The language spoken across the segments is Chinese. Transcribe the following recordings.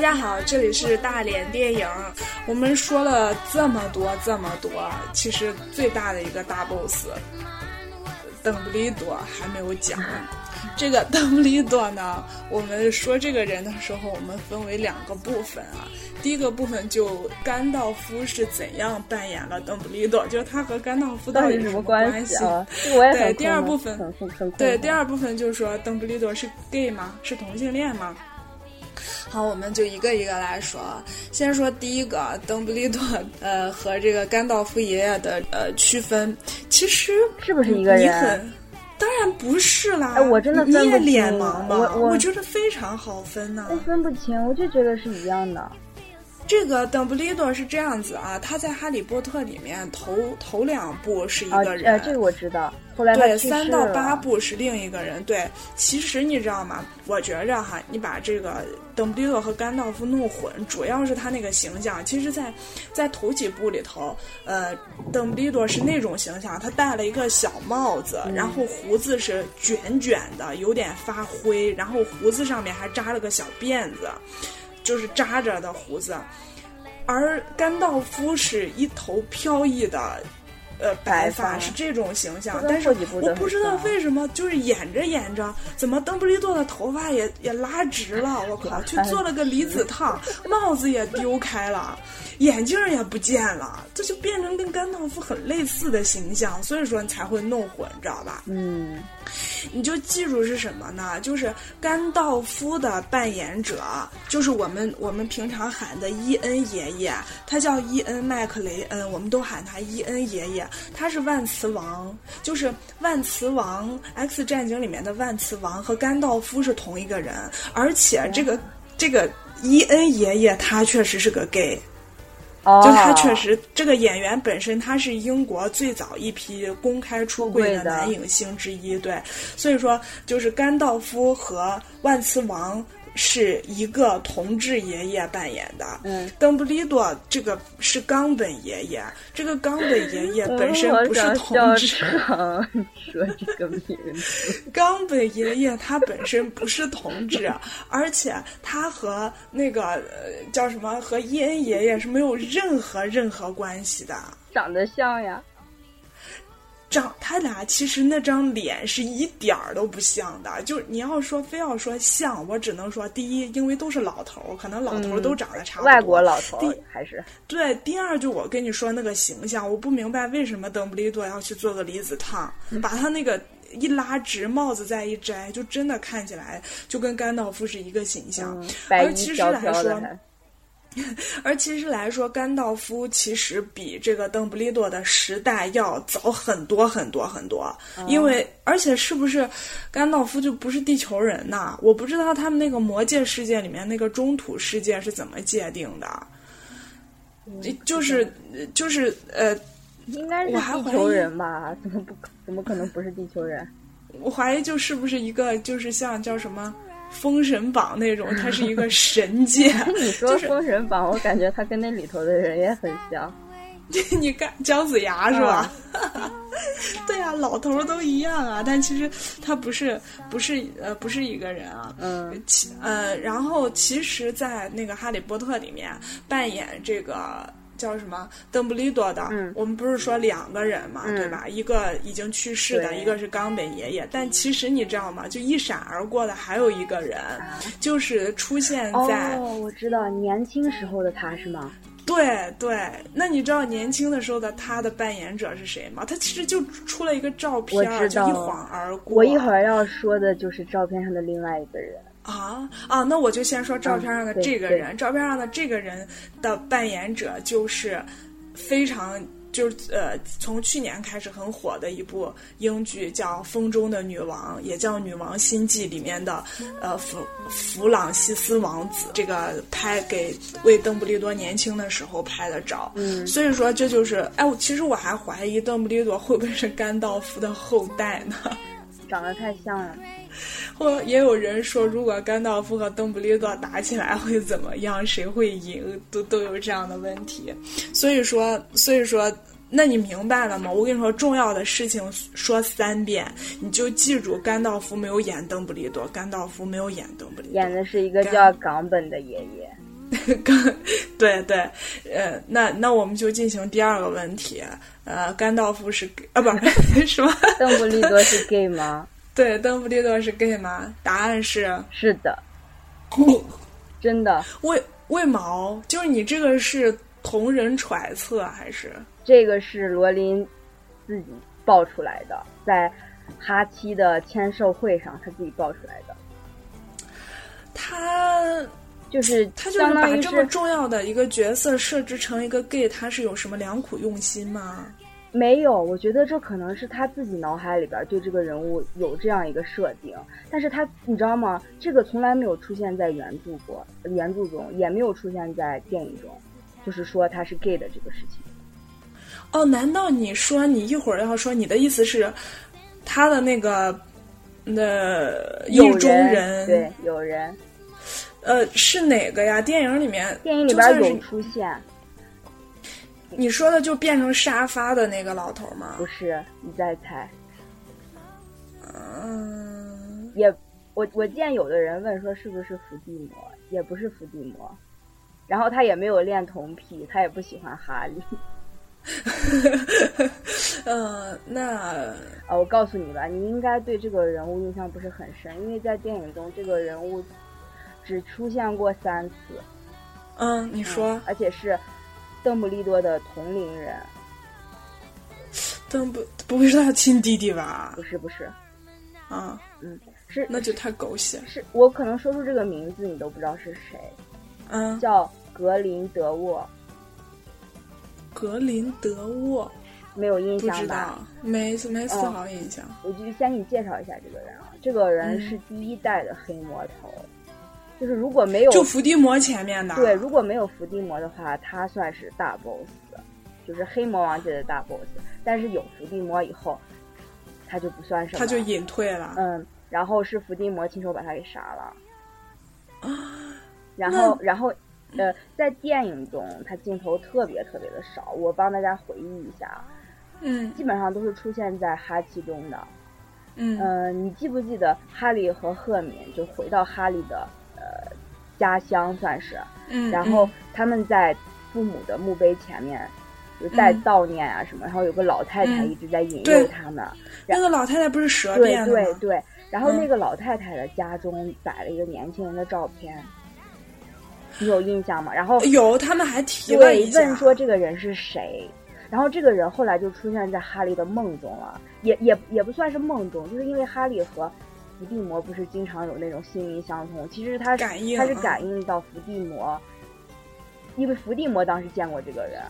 大家好，这里是大连电影。我们说了这么多这么多，其实最大的一个大 boss，邓布利多还没有讲。这个邓布利多呢，我们说这个人的时候，我们分为两个部分啊。第一个部分就甘道夫是怎样扮演了邓布利多，就是他和甘道夫到底什么关系？对，第二部分，对，第二部分就是说邓布利多是 gay 吗？是同性恋吗？好，我们就一个一个来说。先说第一个，邓布利多，呃，和这个甘道夫爷爷的呃区分，其实是不是一个人？当然不是啦！哎，我真的分不清。脸盲吗？我我觉得非常好分呢。我分不清，我就觉得是一样的。这个邓布利多是这样子啊，他在《哈利波特》里面头头两部是一个人，呃，这个我知道。后来对三到八部是另一个人。对，其实你知道吗？我觉着哈，你把这个邓布利多和甘道夫弄混，主要是他那个形象。其实，在在头几部里头，呃，邓布利多是那种形象，他戴了一个小帽子，然后胡子是卷卷的，有点发灰，然后胡子上面还扎了个小辫子。就是扎着的胡子，而甘道夫是一头飘逸的，呃，白发是这种形象。但是我不知道为什么，就是演着演着，怎么邓布利多的头发也也拉直了？我靠，去做了个离子烫，帽子也丢开了。眼镜也不见了，这就变成跟甘道夫很类似的形象，所以说你才会弄混，知道吧？嗯，你就记住是什么呢？就是甘道夫的扮演者，就是我们我们平常喊的伊恩爷爷，他叫伊恩麦克雷恩，我们都喊他伊恩爷爷，他是万磁王，就是万磁王 X 战警里面的万磁王和甘道夫是同一个人，而且这个这个伊恩爷爷他确实是个 gay。就他确实，这个演员本身他是英国最早一批公开出柜的男影星之一，对，所以说就是甘道夫和万磁王。是一个同志爷爷扮演的，嗯，邓布利多这个是冈本爷爷，这个冈本爷爷本身不是同志，说这个名字，冈本爷爷他本身不是同志，而且他和那个叫什么和伊恩爷爷是没有任何任何关系的，长得像呀。长他俩其实那张脸是一点儿都不像的，就你要说非要说像，我只能说第一，因为都是老头儿，可能老头儿都长得差不多。外国老头儿还是对。第二，就我跟你说那个形象，我不明白为什么邓布利多要去做个离子烫，把他那个一拉直，帽子再一摘，就真的看起来就跟甘道夫是一个形象。而其实来说。而其实来说，甘道夫其实比这个邓布利多的时代要早很多很多很多，因为而且是不是甘道夫就不是地球人呐？我不知道他们那个魔界世界里面那个中土世界是怎么界定的，就是就是呃，应该是地球人吧？怎么不怎么可能不是地球人？我怀疑就是不是一个就是像叫什么？封神榜那种，它是一个神界。你说封神榜，我感觉他跟那里头的人也很像。你看姜子牙是吧？对呀，老头都一样啊。但其实他不是，不是呃，不是一个人啊。嗯。其呃，然后其实，在那个《哈利波特》里面扮演这个。叫什么？邓布利多的，我们不是说两个人嘛，对吧？一个已经去世的，一个是冈本爷爷。但其实你知道吗？就一闪而过的还有一个人，就是出现在……哦，我知道，年轻时候的他是吗？对对，那你知道年轻的时候的他的扮演者是谁吗？他其实就出了一个照片，就一晃而过。我一会儿要说的就是照片上的另外一个人。啊啊！那我就先说照片上的这个人。照片上的这个人的扮演者就是非常就是呃，从去年开始很火的一部英剧，叫《风中的女王》，也叫《女王心计》里面的呃弗弗朗西斯王子。这个拍给为邓布利多年轻的时候拍的照。嗯。所以说这就是哎，我其实我还怀疑邓布利多会不会是甘道夫的后代呢？长得太像了。或也有人说，如果甘道夫和邓布利多打起来会怎么样？谁会赢？都都有这样的问题。所以说，所以说，那你明白了吗？我跟你说，重要的事情说三遍，你就记住：甘道夫没有演邓布利多，甘道夫没有演邓布利多，演的是一个叫冈本的爷爷。对对，呃，那那我们就进行第二个问题。呃，甘道夫是啊，不是 什么？邓布利多是 gay 吗？对，邓布利多是 gay 吗？答案是是的。真的？为为毛？就是你这个是同人揣测还是？这个是罗琳自己爆出来的，在哈七的签售会上他自己爆出来的。他。就是他就是把这么重要的一个角色设置成一个 gay，他是有什么良苦用心吗？没有，我觉得这可能是他自己脑海里边对这个人物有这样一个设定，但是他你知道吗？这个从来没有出现在原著过，原著中也没有出现在电影中，就是说他是 gay 的这个事情。哦，难道你说你一会儿要说你的意思是他的那个那意中人对有人。呃，是哪个呀？电影里面，电影里边有出现。你说的就变成沙发的那个老头吗？不是，你再猜。嗯，也，我我见有的人问说是不是伏地魔，也不是伏地魔。然后他也没有恋童癖，他也不喜欢哈利。嗯，那啊，我告诉你吧，你应该对这个人物印象不是很深，因为在电影中这个人物。只出现过三次，嗯，你说，而且是邓布利多的同龄人，邓布不会是他亲弟弟吧？不是，不是，啊，嗯，是，那就太狗血。是我可能说出这个名字，你都不知道是谁，嗯，叫格林德沃，格林德沃，没有印象吧？没没丝毫印象。我就先给你介绍一下这个人啊，这个人是第一代的黑魔头。就是如果没有就伏地魔前面的对，如果没有伏地魔的话，他算是大 boss，就是黑魔王界的大 boss。但是有伏地魔以后，他就不算什么，他就隐退了。嗯，然后是伏地魔亲手把他给杀了。啊，然后然后呃，在电影中他镜头特别特别的少，我帮大家回忆一下。嗯，基本上都是出现在哈奇中的。嗯，你记不记得哈利和赫敏就回到哈利的？家乡算是，嗯，然后他们在父母的墓碑前面，就在悼念啊什么，然后有个老太太一直在引诱他们。那个老太太不是蛇变的吗？对对对。然后那个老太太的家中摆了一个年轻人的照片，你有印象吗？然后有，他们还提了一问说这个人是谁，然后这个人后来就出现在哈利的梦中了，也也也不算是梦中，就是因为哈利和。伏地魔不是经常有那种心灵相通？其实他感应，他是感应到伏地魔，因为伏地魔当时见过这个人，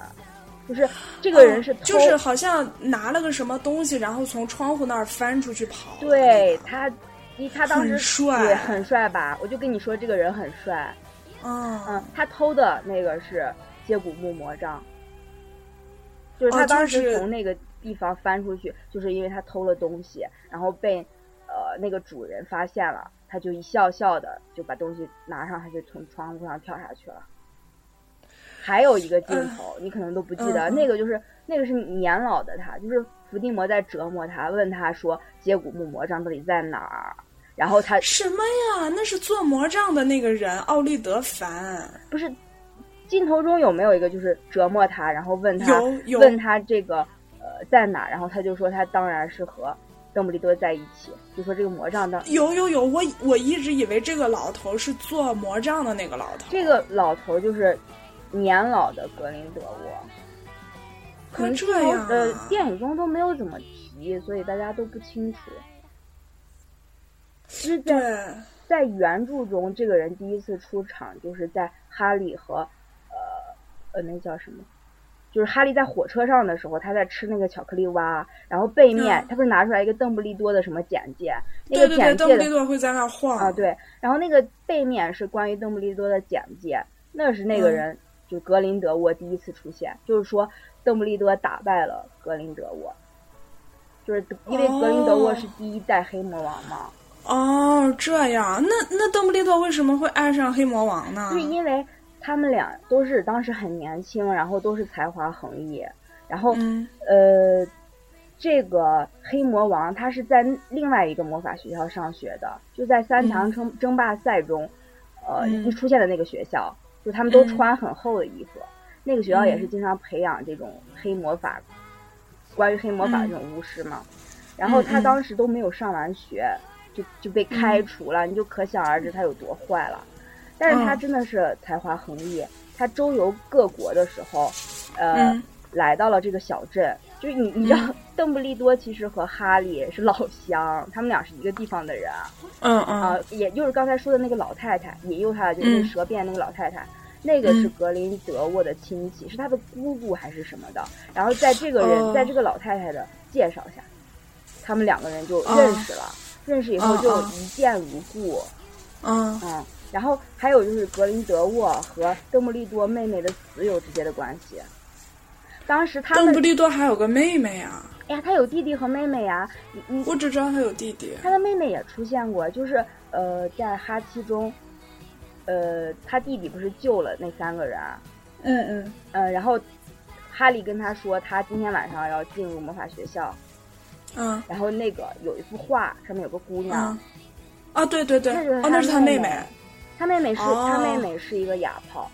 就是这个人是就是好像拿了个什么东西，然后从窗户那儿翻出去跑。对他，他当时帅，很帅吧？我就跟你说，这个人很帅。嗯嗯，他偷的那个是接骨木魔杖，就是他当时从那个地方翻出去，就是因为他偷了东西，然后被。呃，那个主人发现了，他就一笑笑的就把东西拿上，他就从窗户上跳下去了。还有一个镜头，你可能都不记得，那个就是那个是年老的他，就是伏地魔在折磨他，问他说：“接骨木魔杖到底在哪儿？”然后他什么呀？那是做魔杖的那个人奥利德凡，不是？镜头中有没有一个就是折磨他，然后问他问他这个呃在哪？然后他就说他当然是和。邓布利多在一起，就说这个魔杖的有有有，我我一直以为这个老头是做魔杖的那个老头。这个老头就是年老的格林德沃，可能这样呃电影中都没有怎么提，所以大家都不清楚。其实，在在原著中，这个人第一次出场就是在哈利和呃呃那叫什么？就是哈利在火车上的时候，他在吃那个巧克力蛙，然后背面他不是拿出来一个邓布利多的什么简介，那个简介邓布利多会在那晃啊，对，然后那个背面是关于邓布利多的简介，那是那个人，就格林德沃第一次出现，就是说邓布利多打败了格林德沃，就是因为格林德沃是第一代黑魔王嘛。哦，这样，那那邓布利多为什么会爱上黑魔王呢？是因为。他们俩都是当时很年轻，然后都是才华横溢，然后呃，这个黑魔王他是在另外一个魔法学校上学的，就在三强争争霸赛中，呃，一出现的那个学校，就他们都穿很厚的衣服。那个学校也是经常培养这种黑魔法，关于黑魔法这种巫师嘛。然后他当时都没有上完学，就就被开除了，你就可想而知他有多坏了。但是他真的是才华横溢，他周游各国的时候，呃，来到了这个小镇。就是你，你知道，邓布利多其实和哈利是老乡，他们俩是一个地方的人。嗯嗯。啊，也就是刚才说的那个老太太，引诱他的就是蛇变那个老太太，那个是格林德沃的亲戚，是他的姑姑还是什么的。然后在这个人，在这个老太太的介绍下，他们两个人就认识了。认识以后就一见如故。嗯嗯。然后还有就是格林德沃和邓布利多妹妹的死有直接的关系。当时他邓布利多还有个妹妹啊！哎呀，他有弟弟和妹妹呀。你你我只知道他有弟弟。他的妹妹也出现过，就是呃，在哈七中，呃，他弟弟不是救了那三个人？嗯嗯。呃，然后哈利跟他说，他今天晚上要进入魔法学校。嗯。然后那个有一幅画，上面有个姑娘。啊，对对对。哦，那是他妹妹。他妹妹是他妹妹是一个哑炮。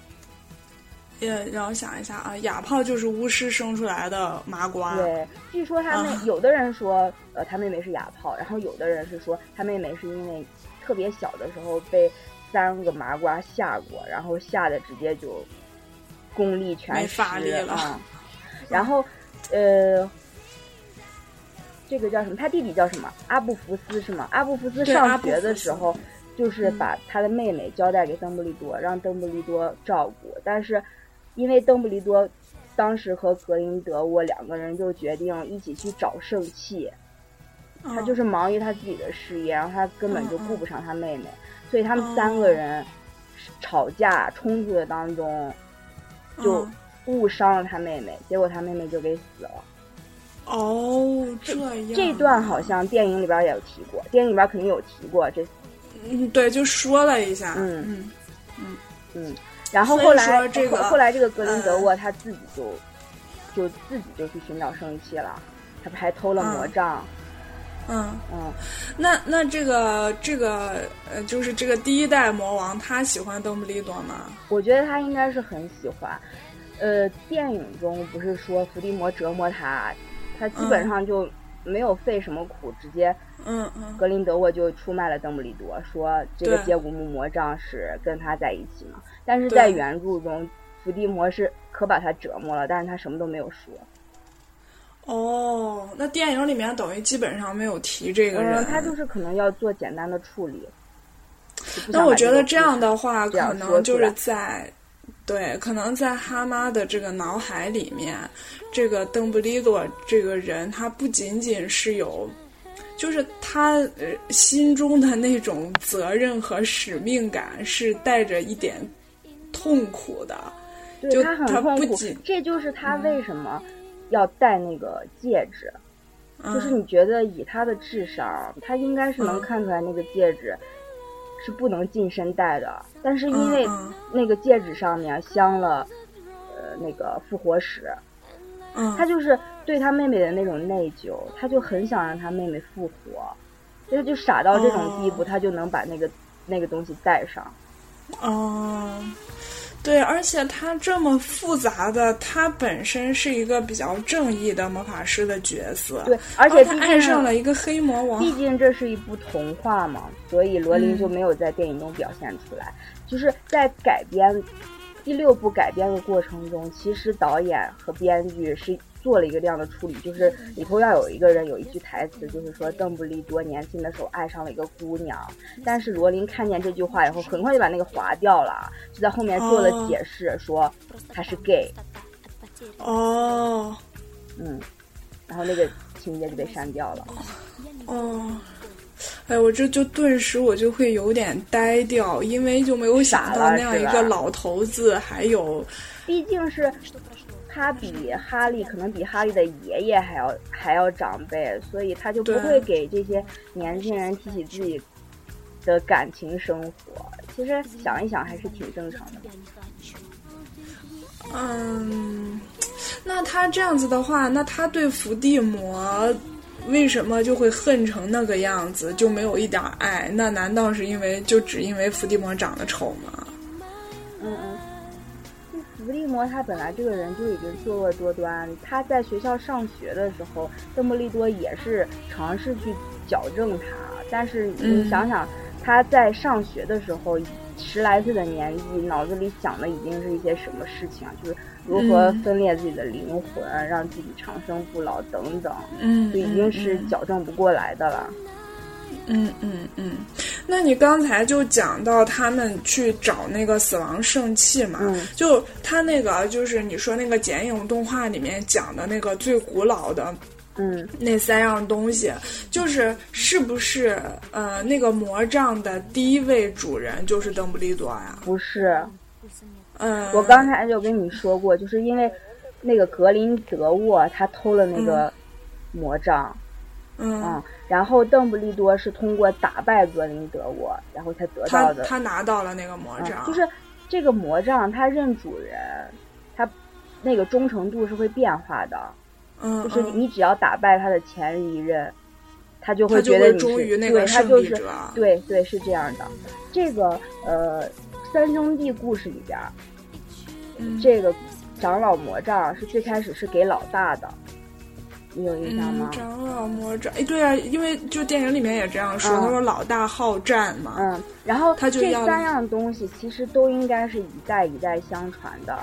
也让我想一下啊，哑炮就是巫师生出来的麻瓜。对，据说他妹有的人说，呃，他妹妹是哑炮，然后有的人是说他妹妹是因为特别小的时候被三个麻瓜吓过，然后吓得直接就功力全失了。然后，呃，这个叫什么？他弟弟叫什么？阿布福斯是吗？阿布福斯上学的时候，就是把他的妹妹交代给邓布利多，让邓布利多照顾，但是。因为邓布利多当时和格林德沃两个人就决定一起去找圣器，他就是忙于他自己的事业，然后他根本就顾不上他妹妹，所以他们三个人吵架冲突的当中就误伤了他妹妹，结果他妹妹就给死了。哦，这样这段好像电影里边也有提过，电影里边肯定有提过这。嗯，对，就说了一下。嗯嗯嗯嗯。然后后来，这个后来这个格林德沃他自己就就自己就去寻找圣器了，他不还偷了魔杖？嗯嗯，那那这个这个呃，就是这个第一代魔王，他喜欢邓布利多吗？我觉得他应该是很喜欢。呃，电影中不是说伏地魔折磨他，他基本上就没有费什么苦，直接。嗯嗯，格林德沃就出卖了邓布利多，说这个接骨木魔杖是跟他在一起嘛。但是在原著中，伏地魔是可把他折磨了，但是他什么都没有说。哦，那电影里面等于基本上没有提这个人。他就是可能要做简单的处理。那我觉得这样的话，可能就是在对，可能在哈妈的这个脑海里面，这个邓布利多这个人，他不仅仅是有。就是他呃心中的那种责任和使命感是带着一点痛苦的，就他很痛苦。这就是他为什么要戴那个戒指，就是你觉得以他的智商，他应该是能看出来那个戒指是不能近身戴的，但是因为那个戒指上面镶了呃那个复活石。他就是对他妹妹的那种内疚，他就很想让他妹妹复活，所以就傻到这种地步，他就能把那个那个东西戴上。哦，对，而且他这么复杂的，他本身是一个比较正义的魔法师的角色，对，而且他爱上了一个黑魔王。毕竟这是一部童话嘛，所以罗琳就没有在电影中表现出来，就是在改编。第六部改编的过程中，其实导演和编剧是做了一个这样的处理，就是里头要有一个人有一句台词，就是说邓布利多年轻的时候爱上了一个姑娘，但是罗琳看见这句话以后，很快就把那个划掉了，就在后面做了解释，说他是 gay。哦，嗯，然后那个情节就被删掉了。哦。哎，我这就顿时我就会有点呆掉，因为就没有想到那样一个老头子还有，毕竟是他比哈利可能比哈利的爷爷还要还要长辈，所以他就不会给这些年轻人提起自己的感情生活。其实想一想还是挺正常的。嗯，那他这样子的话，那他对伏地魔。为什么就会恨成那个样子，就没有一点爱？那难道是因为就只因为伏地魔长得丑吗？嗯嗯，伏地魔他本来这个人就已经作恶多端，他在学校上学的时候，邓布利多也是尝试去矫正他，但是你想想，他在上学的时候，十来岁的年纪，脑子里想的已经是一些什么事情啊？就是如何分裂自己的灵魂，让自己长生不老等等，嗯，就已经是矫正不过来的了。嗯嗯嗯，那你刚才就讲到他们去找那个死亡圣器嘛，就他那个就是你说那个剪影动画里面讲的那个最古老的，嗯，那三样东西，就是是不是呃那个魔杖的第一位主人就是邓布利多呀？不是，嗯，我刚才就跟你说过，就是因为那个格林德沃他偷了那个魔杖。嗯，然后邓布利多是通过打败格林德沃，然后才得到的。他拿到了那个魔杖，就是这个魔杖，他认主人，他那个忠诚度是会变化的。嗯，就是你只要打败他的前一任，他就会觉得你是对，他就是对对是这样的。这个呃，三兄弟故事里边，这个长老魔杖是最开始是给老大的。你有印象吗？长老魔杖，哎，对啊，因为就电影里面也这样说，他说老大好战嘛。嗯，然后他就这三样东西其实都应该是一代一代相传的，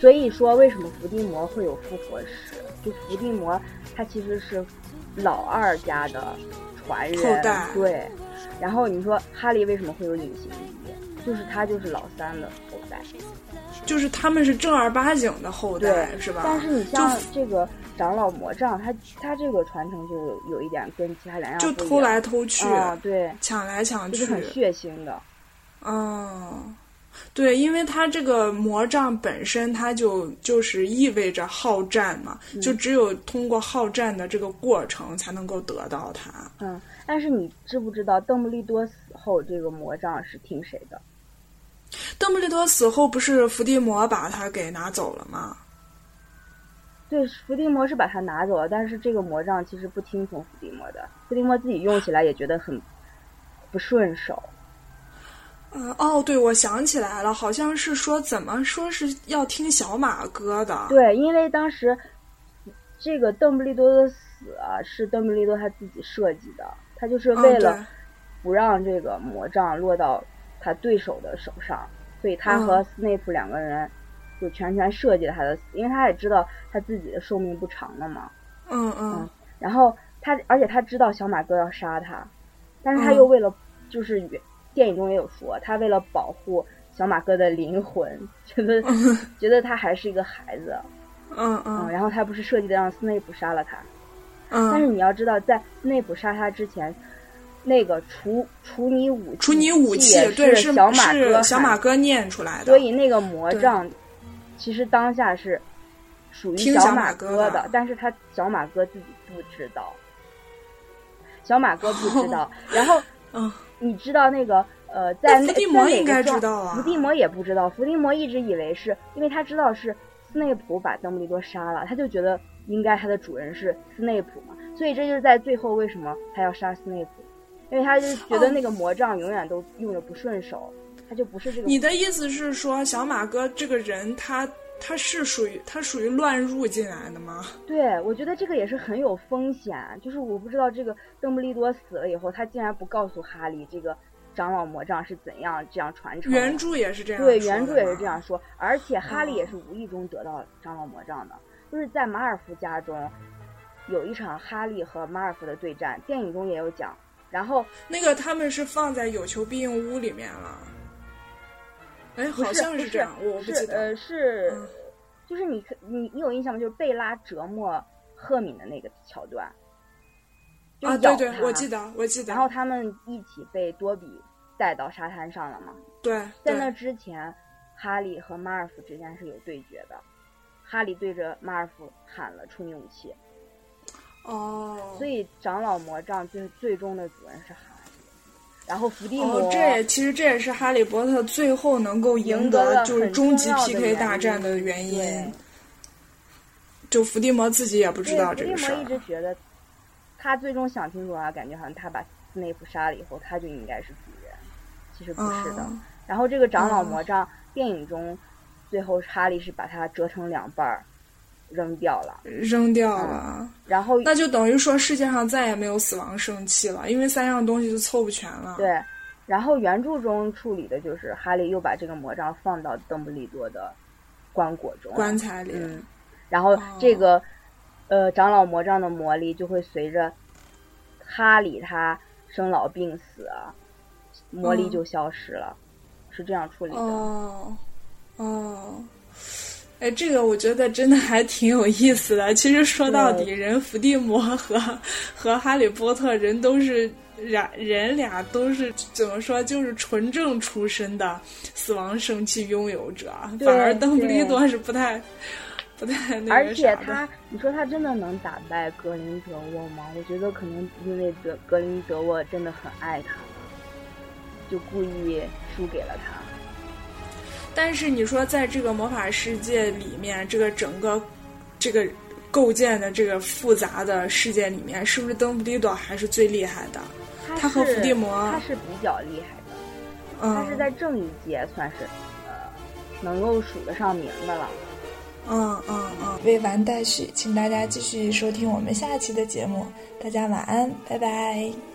所以说为什么伏地魔会有复活石？就伏地魔他其实是老二家的传人，后代对。然后你说哈利为什么会有隐形衣？就是他就是老三的后代，就是他们是正儿八经的后代，是吧？但是你像这个。长老魔杖，他他这个传承就有一点跟其他两样就偷来偷去，对，抢来抢去，就是很血腥的。嗯，对，因为他这个魔杖本身，它就就是意味着好战嘛，就只有通过好战的这个过程，才能够得到它。嗯，但是你知不知道，邓布利多死后，这个魔杖是听谁的？邓布利多死后，不是伏地魔把他给拿走了吗？对，伏地魔是把它拿走了，但是这个魔杖其实不听从伏地魔的，伏地魔自己用起来也觉得很不顺手。嗯，哦，对，我想起来了，好像是说怎么说是要听小马哥的。对，因为当时这个邓布利多的死啊，是邓布利多他自己设计的，他就是为了不让这个魔杖落到他对手的手上，所以他和斯内普两个人。就全权设计了他的死，因为他也知道他自己的寿命不长了嘛。嗯嗯。然后他，而且他知道小马哥要杀他，但是他又为了，就是电影中也有说，他为了保护小马哥的灵魂，觉得觉得他还是一个孩子。嗯嗯。然后他不是设计的让斯内普杀了他。嗯。但是你要知道，在斯内普杀他之前，那个除除你武器，除你武器对是小马哥小马哥念出来的，所以那个魔杖。其实当下是属于小马哥的，但是他小马哥自己不知道，小马哥不知道。然后，嗯，你知道那个呃，在伏地魔应该知道啊，伏地魔也不知道，伏地魔一直以为是因为他知道是斯内普把邓布利多杀了，他就觉得应该他的主人是斯内普嘛，所以这就是在最后为什么他要杀斯内普，因为他就觉得那个魔杖永远都用着不顺手。他就不是这个。你的意思是说，小马哥这个人，他他是属于他属于乱入进来的吗？对，我觉得这个也是很有风险。就是我不知道这个邓布利多死了以后，他竟然不告诉哈利这个长老魔杖是怎样这样传承。原著也是这样。对，原著也是这样说。而且哈利也是无意中得到长老魔杖的，就是在马尔福家中有一场哈利和马尔福的对战，电影中也有讲。然后那个他们是放在有求必应屋里面了。哎，好像是这样，我不记得。呃，是，就是你，你你有印象吗？就是贝拉折磨赫敏的那个桥段。啊，对对，我记得，我记得。然后他们一起被多比带到沙滩上了嘛？对。在那之前，哈利和马尔福之间是有对决的，哈利对着马尔福喊了出你武器。哦。所以长老魔杖最最终的主人是哈利。然后伏地魔，这也其实这也是哈利波特最后能够赢得就是终极 PK 大战的原因。就伏地魔自己也不知道这个事儿。伏地魔一直觉得，他最终想清楚了，感觉好像他把斯内普杀了以后，他就应该是主人。其实不是的。然后这个长老魔杖电影中，最后哈利是把它折成两半儿扔掉了，扔掉了。然后那就等于说世界上再也没有死亡圣器了，因为三样东西就凑不全了。对。然后原著中处理的就是哈利又把这个魔杖放到邓布利多的棺椁中，棺材里。嗯。然后这个呃长老魔杖的魔力就会随着哈利他生老病死，魔力就消失了，是这样处理的。哦。哦。哎，这个我觉得真的还挺有意思的。其实说到底，人伏地魔和和哈利波特人都是人人俩都是怎么说，就是纯正出身的死亡圣器拥有者，反而邓布利多是不太不太那个而且他，你说他真的能打败格林德沃吗？我觉得可能因为格格林德沃真的很爱他，就故意输给了他。但是你说，在这个魔法世界里面，这个整个这个构建的这个复杂的世界里面，是不是邓布利多还是最厉害的？他和伏地魔，他是比较厉害的。嗯，他是在正义界算是呃能够数得上名的了。嗯嗯嗯。未完待续，请大家继续收听我们下期的节目。大家晚安，拜拜。